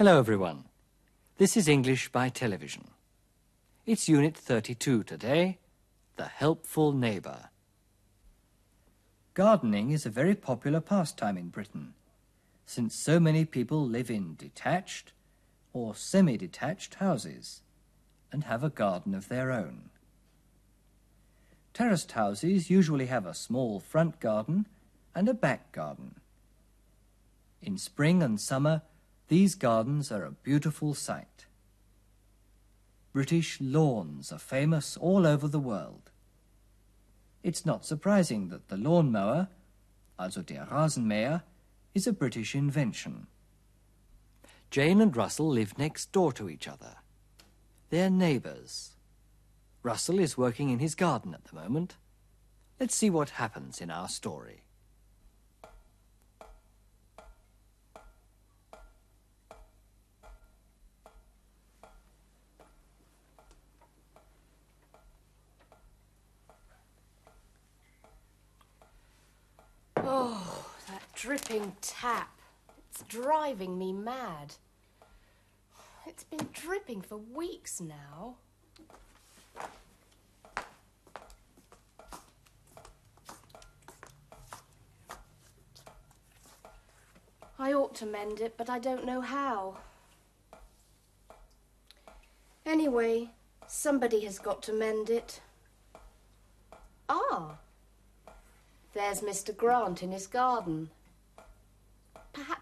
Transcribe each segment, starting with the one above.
Hello, everyone. This is English by television. It's Unit 32 today, The Helpful Neighbour. Gardening is a very popular pastime in Britain, since so many people live in detached or semi-detached houses and have a garden of their own. Terraced houses usually have a small front garden and a back garden. In spring and summer, these gardens are a beautiful sight. British lawns are famous all over the world. It's not surprising that the lawn mower, also der Rasenmäher, is a British invention. Jane and Russell live next door to each other. They're neighbours. Russell is working in his garden at the moment. Let's see what happens in our story. Oh, that dripping tap. It's driving me mad. It's been dripping for weeks now. I ought to mend it, but I don't know how. Anyway, somebody has got to mend it. Ah, there's Mr. Grant in his garden.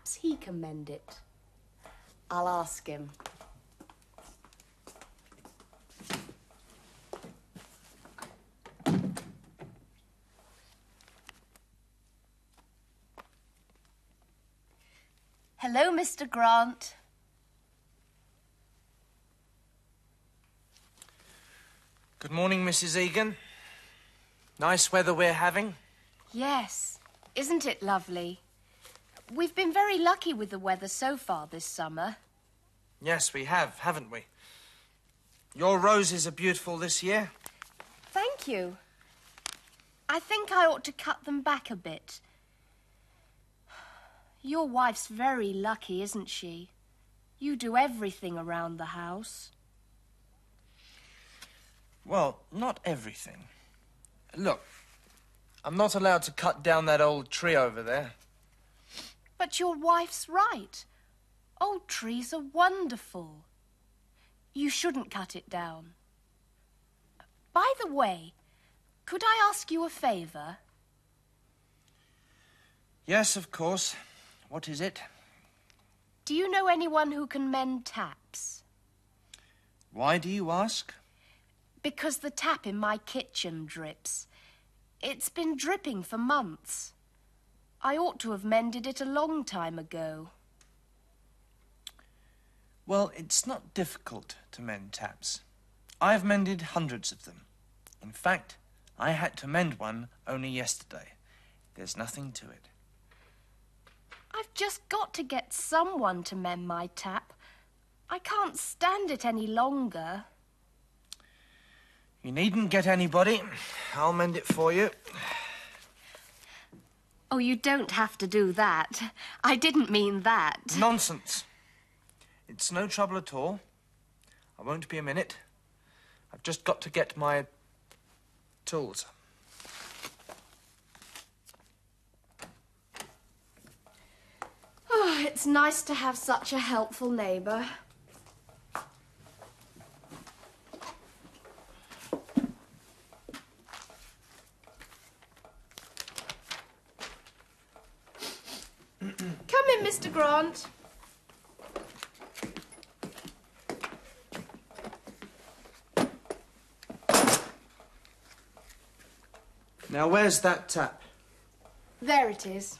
Perhaps he can mend it. I'll ask him. Hello, Mr. Grant. Good morning, Mrs. Egan. Nice weather we're having. Yes, isn't it lovely? We've been very lucky with the weather so far this summer. Yes, we have, haven't we? Your roses are beautiful this year. Thank you. I think I ought to cut them back a bit. Your wife's very lucky, isn't she? You do everything around the house. Well, not everything. Look, I'm not allowed to cut down that old tree over there. But your wife's right. Old trees are wonderful. You shouldn't cut it down. By the way, could I ask you a favour? Yes, of course. What is it? Do you know anyone who can mend taps? Why do you ask? Because the tap in my kitchen drips. It's been dripping for months. I ought to have mended it a long time ago. Well, it's not difficult to mend taps. I've mended hundreds of them. In fact, I had to mend one only yesterday. There's nothing to it. I've just got to get someone to mend my tap. I can't stand it any longer. You needn't get anybody. I'll mend it for you. Oh, you don't have to do that. I didn't mean that. Nonsense. It's no trouble at all. I won't be a minute. I've just got to get my tools. Oh, it's nice to have such a helpful neighbour. Come in, Now, where's that tap? There it is.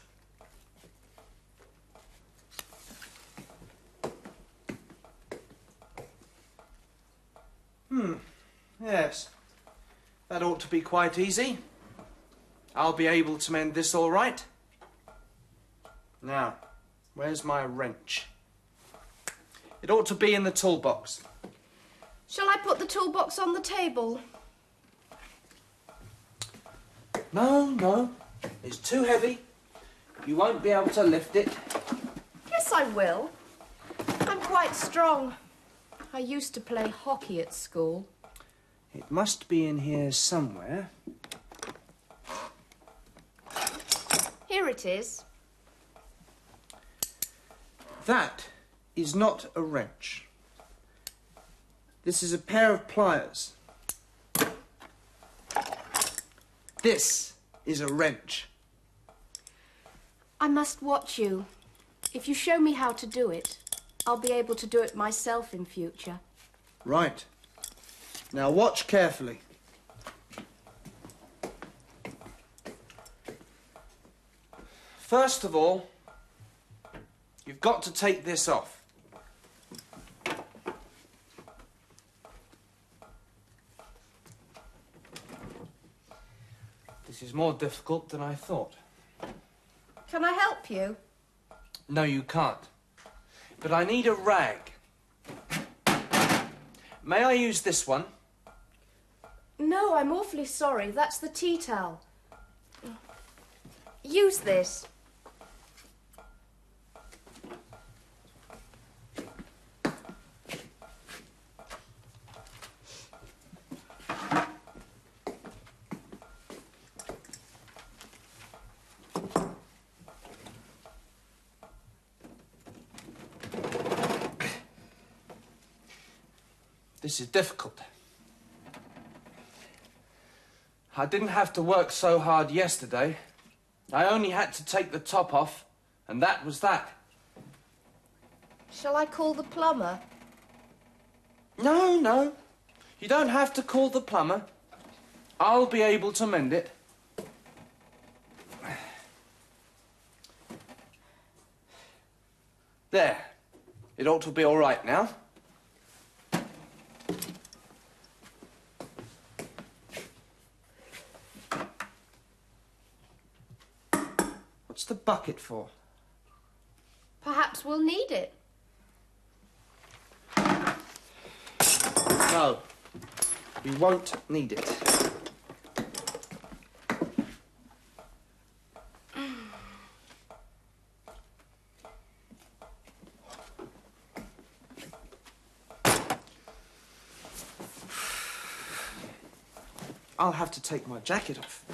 Hmm. Yes. That ought to be quite easy. I'll be able to mend this all right. Now, where's my wrench? It ought to be in the toolbox. Shall I put the toolbox on the table? No, no. It's too heavy. You won't be able to lift it. Yes, I will. I'm quite strong. I used to play hockey at school. It must be in here somewhere. Here it is. That is not a wrench. This is a pair of pliers. This is a wrench. I must watch you. If you show me how to do it, I'll be able to do it myself in future. Right. Now watch carefully. First of all, you've got to take this off. This is more difficult than I thought. Can I help you? No, you can't. But I need a rag. May I use this one? No, I'm awfully sorry. That's the tea towel. Use this. This is difficult. I didn't have to work so hard yesterday. I only had to take the top off, and that was that. Shall I call the plumber? No, no. You don't have to call the plumber. I'll be able to mend it. There. It ought to be all right now. Bucket for? Perhaps we'll need it. No. We won't need it. I'll have to take my jacket off.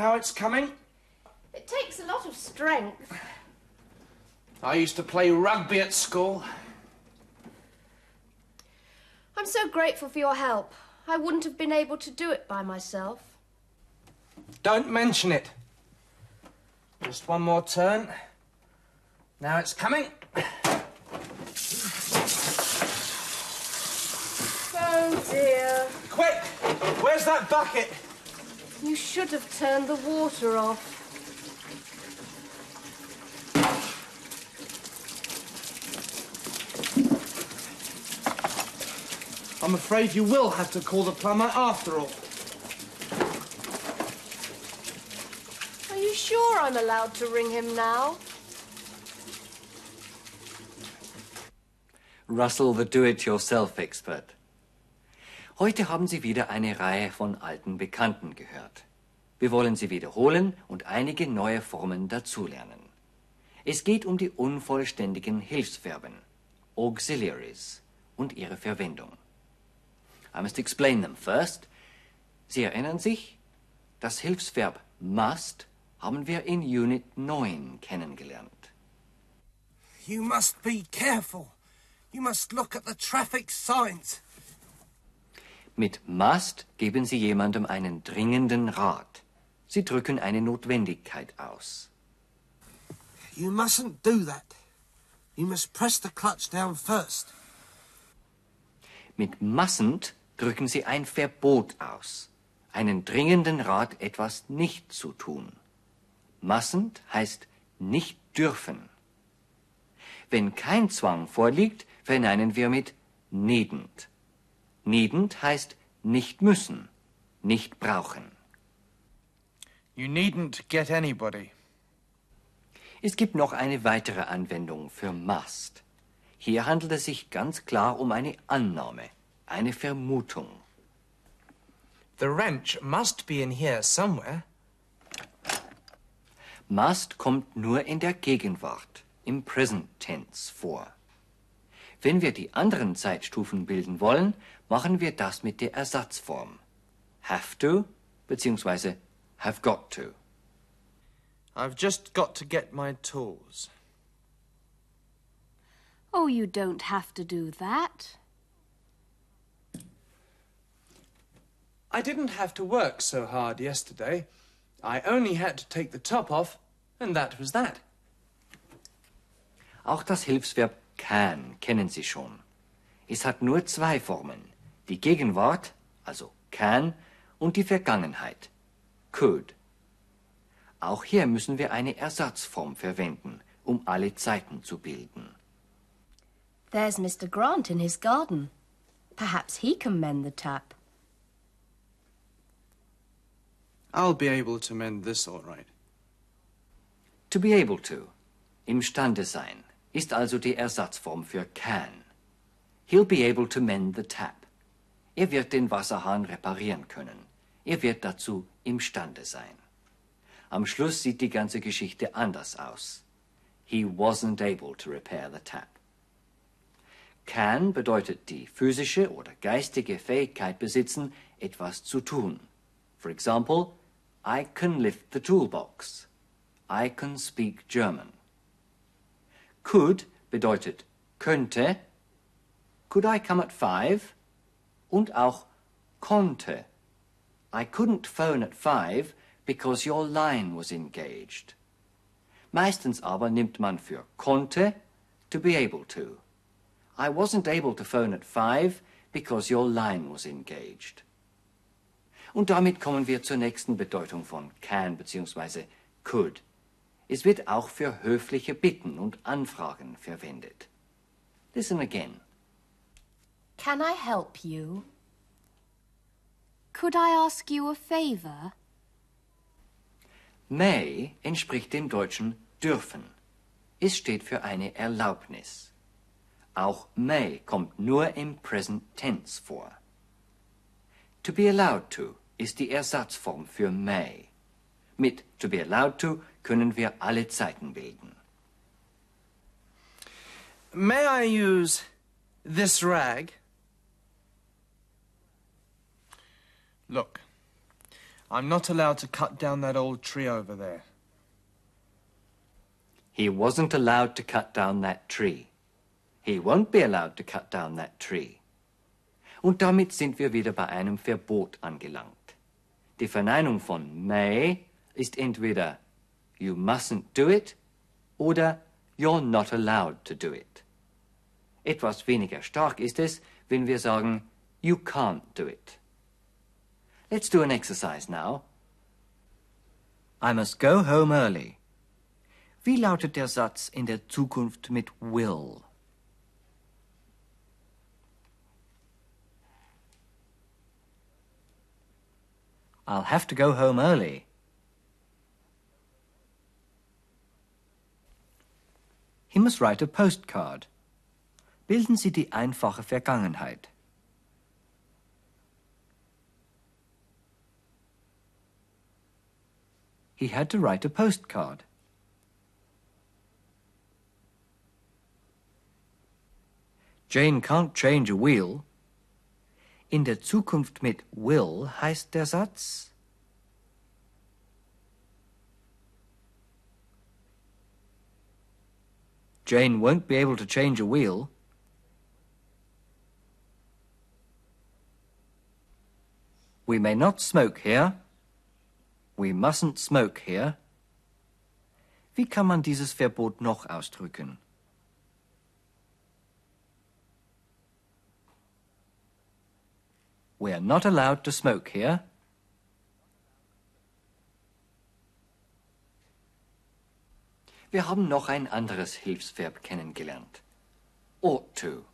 Now it's coming. It takes a lot of strength. I used to play rugby at school. I'm so grateful for your help. I wouldn't have been able to do it by myself. Don't mention it. Just one more turn. Now it's coming. Oh dear. Quick! Where's that bucket? You should have turned the water off. I'm afraid you will have to call the plumber after all. Are you sure I'm allowed to ring him now? Russell, the Do-it-yourself-Expert. Heute haben Sie wieder eine Reihe von alten Bekannten gehört. Wir wollen sie wiederholen und einige neue Formen dazulernen. Es geht um die unvollständigen Hilfsverben, Auxiliaries, und ihre Verwendung. I must explain them first. Sie erinnern sich? Das Hilfsverb must haben wir in Unit 9 kennengelernt. You must be careful. You must look at the traffic signs. Mit must geben Sie jemandem einen dringenden Rat. Sie drücken eine Notwendigkeit aus. You mustn't do that. You must press the clutch down first. Mit mustn't drücken Sie ein Verbot aus. Einen dringenden Rat, etwas nicht zu tun. Mustn't heißt nicht dürfen. Wenn kein Zwang vorliegt, verneinen wir mit needn't. Needn't heißt nicht müssen, nicht brauchen. You needn't get anybody. Es gibt noch eine weitere Anwendung für must. Hier handelt es sich ganz klar um eine Annahme, eine Vermutung. The wrench must be in here somewhere. Must kommt nur in der Gegenwart, im Present Tense vor. Wenn wir die anderen Zeitstufen bilden wollen, machen wir das mit der Ersatzform. Have to bzw. have got to. I've just got to get my tools. Oh, you don't have to do that. I didn't have to work so hard yesterday. I only had to take the top off, and that was that. Auch das Hilfsverb can kennen Sie schon. Es hat nur zwei Formen. Die Gegenwart, also can, und die Vergangenheit, could. Auch hier müssen wir eine Ersatzform verwenden, um alle Zeiten zu bilden. There's Mr. Grant in his garden. Perhaps he can mend the tap. I'll be able to mend this all right. To be able to, imstande sein, ist also die Ersatzform für can. He'll be able to mend the tap. Er wird den Wasserhahn reparieren können. Er wird dazu imstande sein. Am Schluss sieht die ganze Geschichte anders aus. He wasn't able to repair the tap. Can bedeutet die physische oder geistige Fähigkeit besitzen, etwas zu tun. For example, I can lift the toolbox. I can speak German. Could bedeutet könnte. Could I come at five? Und auch konnte. I couldn't phone at five because your line was engaged. Meistens aber nimmt man für konnte to be able to. I wasn't able to phone at five because your line was engaged. Und damit kommen wir zur nächsten Bedeutung von can bzw. could. Es wird auch für höfliche Bitten und Anfragen verwendet. Listen again. Can I help you? Could I ask you a favor? May entspricht dem deutschen dürfen. Es steht für eine Erlaubnis. Auch may kommt nur im Present Tense vor. To be allowed to ist die Ersatzform für may. Mit to be allowed to können wir alle Zeiten bilden. May I use this rag? Look, I'm not allowed to cut down that old tree over there. He wasn't allowed to cut down that tree. He won't be allowed to cut down that tree. Und damit sind wir wieder bei einem Verbot angelangt. Die Verneinung von may ist entweder you mustn't do it oder you're not allowed to do it. Etwas weniger stark ist es, wenn wir sagen you can't do it. Let's do an exercise now. I must go home early. Wie lautet der Satz in der Zukunft mit will? I'll have to go home early. He must write a postcard. Bilden Sie die einfache Vergangenheit. He had to write a postcard. Jane can't change a wheel. In der Zukunft mit will heißt der Satz Jane won't be able to change a wheel. We may not smoke here. We mustn't smoke here. Wie kann man dieses Verbot noch ausdrücken? We are not allowed to smoke here. Wir haben noch ein anderes Hilfsverb kennengelernt. Ought to.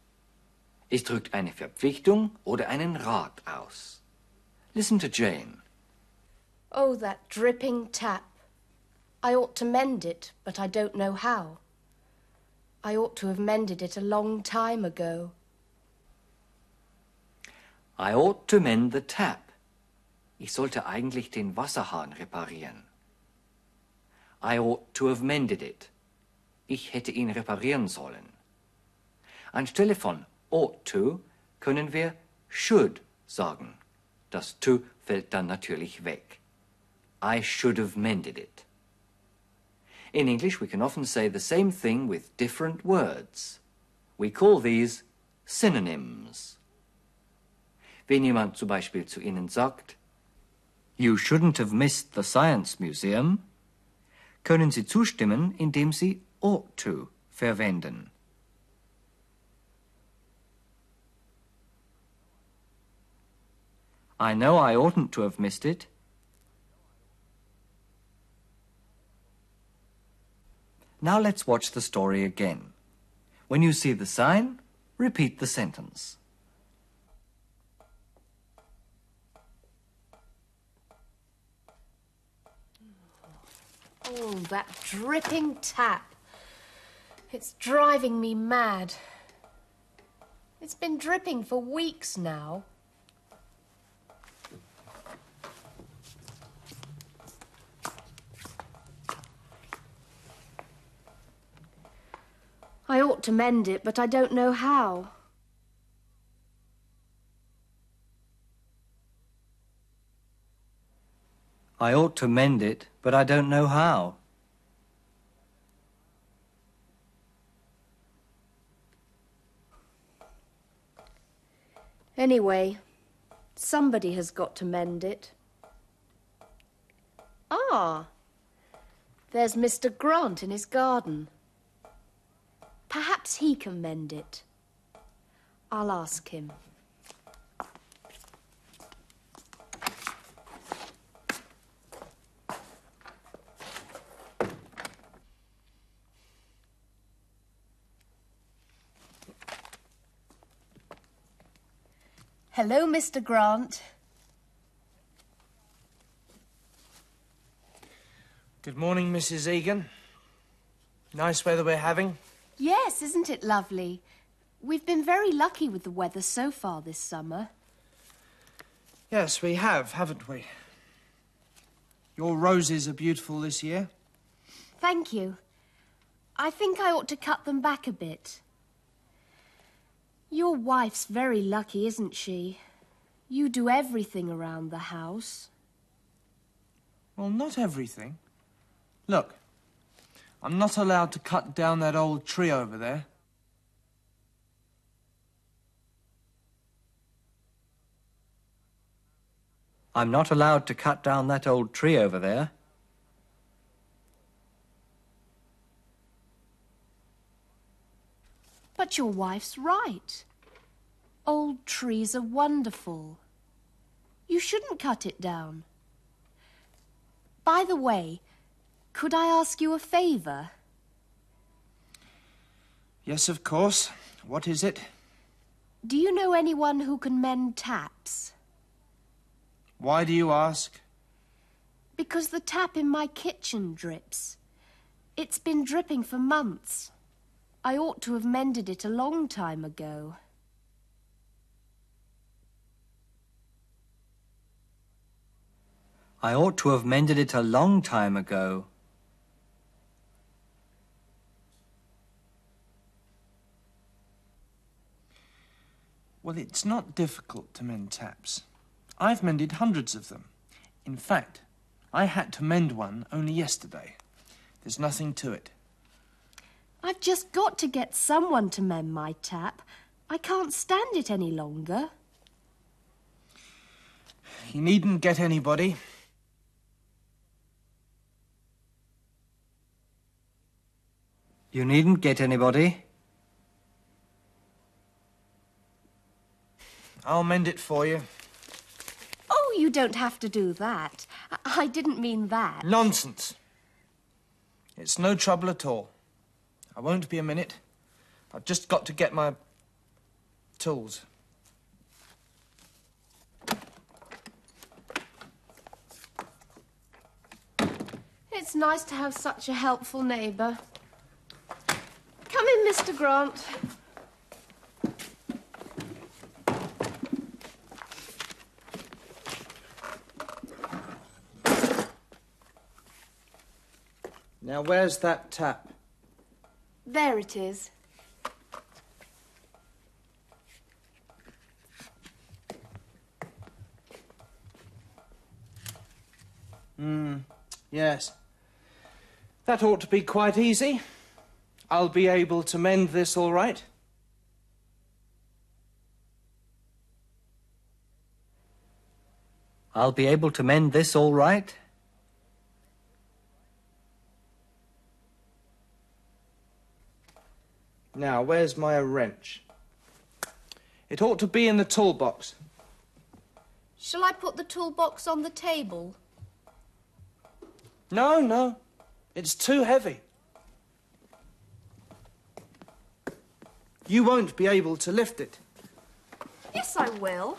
Es drückt eine Verpflichtung oder einen Rat aus. Listen to Jane. Oh, that dripping tap. I ought to mend it, but I don't know how. I ought to have mended it a long time ago. I ought to mend the tap. Ich sollte eigentlich den Wasserhahn reparieren. I ought to have mended it. Ich hätte ihn reparieren sollen. Anstelle von ought to können wir should sagen. Das to fällt dann natürlich weg. I should have mended it. In English, we can often say the same thing with different words. We call these synonyms. Wenn jemand zum Beispiel zu Ihnen sagt, You shouldn't have missed the Science Museum, können Sie zustimmen, indem Sie ought to verwenden. I know I oughtn't to have missed it. Now let's watch the story again. When you see the sign, repeat the sentence. Oh, that dripping tap. It's driving me mad. It's been dripping for weeks now. I ought to mend it, but I don't know how. I ought to mend it, but I don't know how. Anyway, somebody has got to mend it. Ah, there's Mr. Grant in his garden. Perhaps he can mend it. I'll ask him. Hello, Mr. Grant. Good morning, Mrs. Egan. Nice weather we're having. Yes, isn't it lovely? We've been very lucky with the weather so far this summer. Yes, we have, haven't we? Your roses are beautiful this year. Thank you. I think I ought to cut them back a bit. Your wife's very lucky, isn't she? You do everything around the house. Well, not everything. Look, I'm not allowed to cut down that old tree over there. I'm not allowed to cut down that old tree over there. But your wife's right. Old trees are wonderful. You shouldn't cut it down. By the way, could I ask you a favour? Yes, of course. What is it? Do you know anyone who can mend taps? Why do you ask? Because the tap in my kitchen drips. It's been dripping for months. I ought to have mended it a long time ago. I ought to have mended it a long time ago. Well, it's not difficult to mend taps. I've mended hundreds of them. In fact, I had to mend one only yesterday. There's nothing to it. I've just got to get someone to mend my tap. I can't stand it any longer. You needn't get anybody. You needn't get anybody. I'll mend it for you. Oh, you don't have to do that. I, I didn't mean that. Nonsense. It's no trouble at all. I won't be a minute. I've just got to get my tools. It's nice to have such a helpful neighbour. Come in, Mr. Grant. Now, where's that tap? There it is. Hmm, yes. That ought to be quite easy. I'll be able to mend this all right. I'll be able to mend this all right. Now, where's my wrench? It ought to be in the toolbox. Shall I put the toolbox on the table? No, no. It's too heavy. You won't be able to lift it. Yes, I will.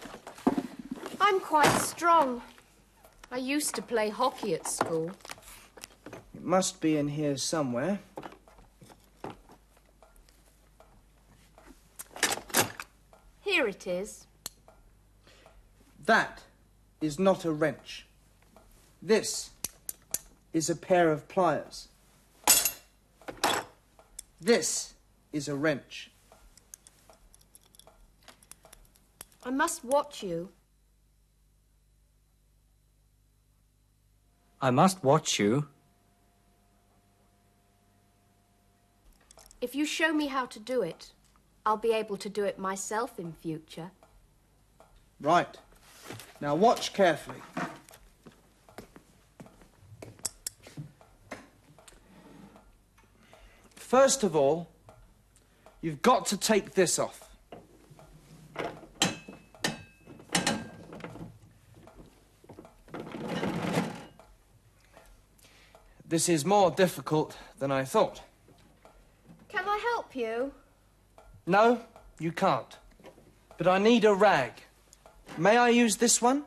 I'm quite strong. I used to play hockey at school. It must be in here somewhere. Here it is. That is not a wrench. This is a pair of pliers. This is a wrench. I must watch you. I must watch you. If you show me how to do it, I'll be able to do it myself in future. Right. Now watch carefully. First of all, you've got to take this off. This is more difficult than I thought. Can I help you? No, you can't. But I need a rag. May I use this one?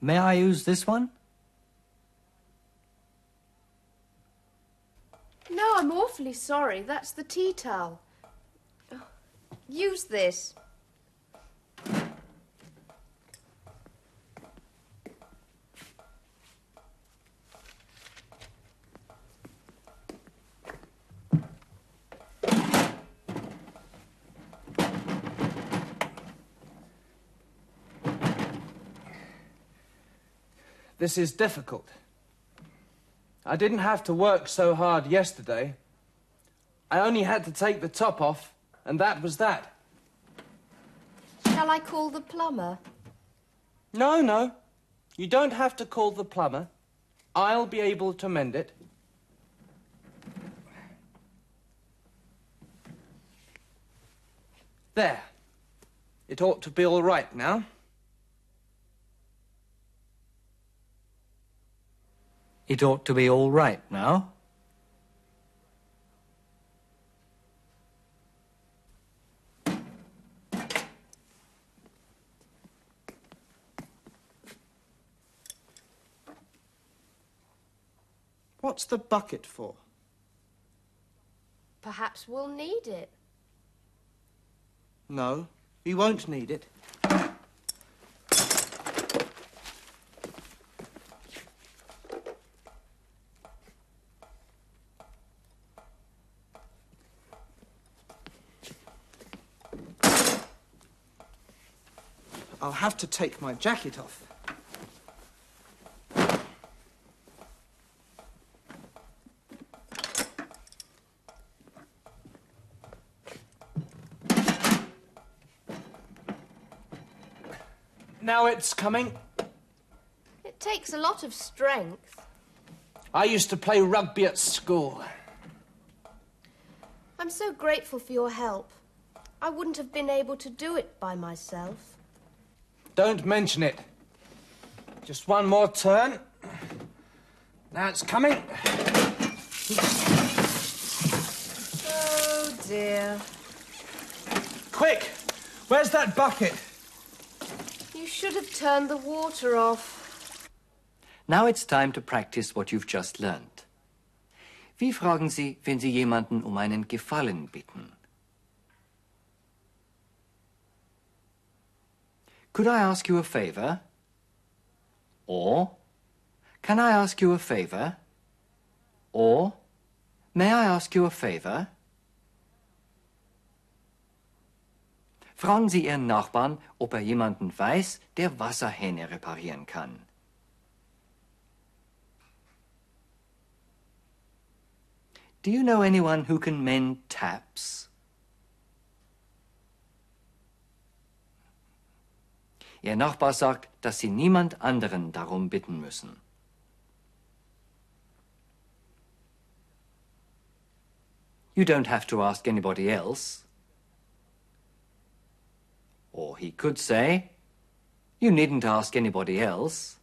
May I use this one? No, I'm awfully sorry. That's the tea towel. Use this. This is difficult. I didn't have to work so hard yesterday. I only had to take the top off, and that was that. Shall I call the plumber? No, no. You don't have to call the plumber. I'll be able to mend it. There. It ought to be all right now. It ought to be all right now. What's the bucket for? Perhaps we'll need it. No, we won't need it. Have to take my jacket off. Now it's coming. It takes a lot of strength. I used to play rugby at school. I'm so grateful for your help. I wouldn't have been able to do it by myself. Don't mention it. Just one more turn. Now it's coming. Oh dear. Quick! Where's that bucket? You should have turned the water off. Now it's time to practice what you've just learned. Wie fragen Sie, wenn Sie jemanden um einen Gefallen bitten? Could I ask you a favor? Or, can I ask you a favor? Or, may I ask you a favor? Fragen Sie Ihren Nachbarn, ob er jemanden weiß, der Wasserhähne reparieren kann. Do you know anyone who can mend taps? Ihr Nachbar sagt, dass Sie niemand anderen darum bitten müssen. You don't have to ask anybody else. Or he could say, You needn't ask anybody else.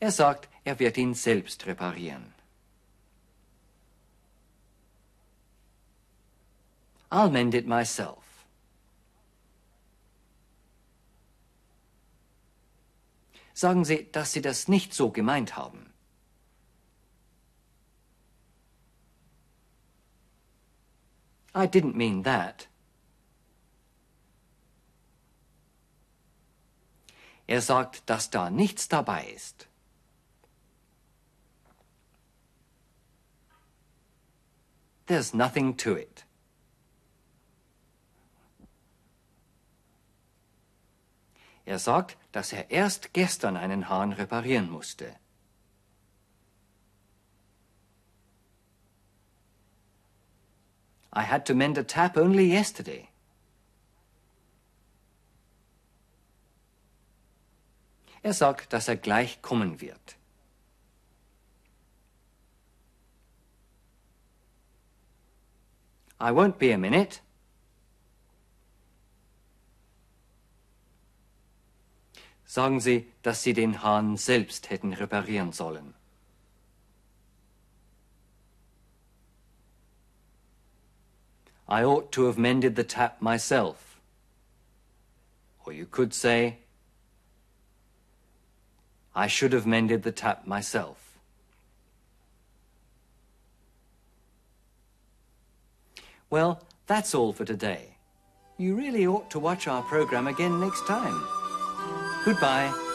Er sagt, er wird ihn selbst reparieren. I'll mend it myself. Sagen Sie, dass Sie das nicht so gemeint haben. I didn't mean that. Er sagt, dass da nichts dabei ist. There's nothing to it. Er sagt, dass er erst gestern einen Hahn reparieren musste. I had to mend a tap only yesterday. Er sagt, dass er gleich kommen wird. I won't be a minute. Sagen Sie, dass Sie den Hahn selbst hätten reparieren sollen. I ought to have mended the tap myself. Or you could say, I should have mended the tap myself. Well, that's all for today. You really ought to watch our program again next time. Goodbye.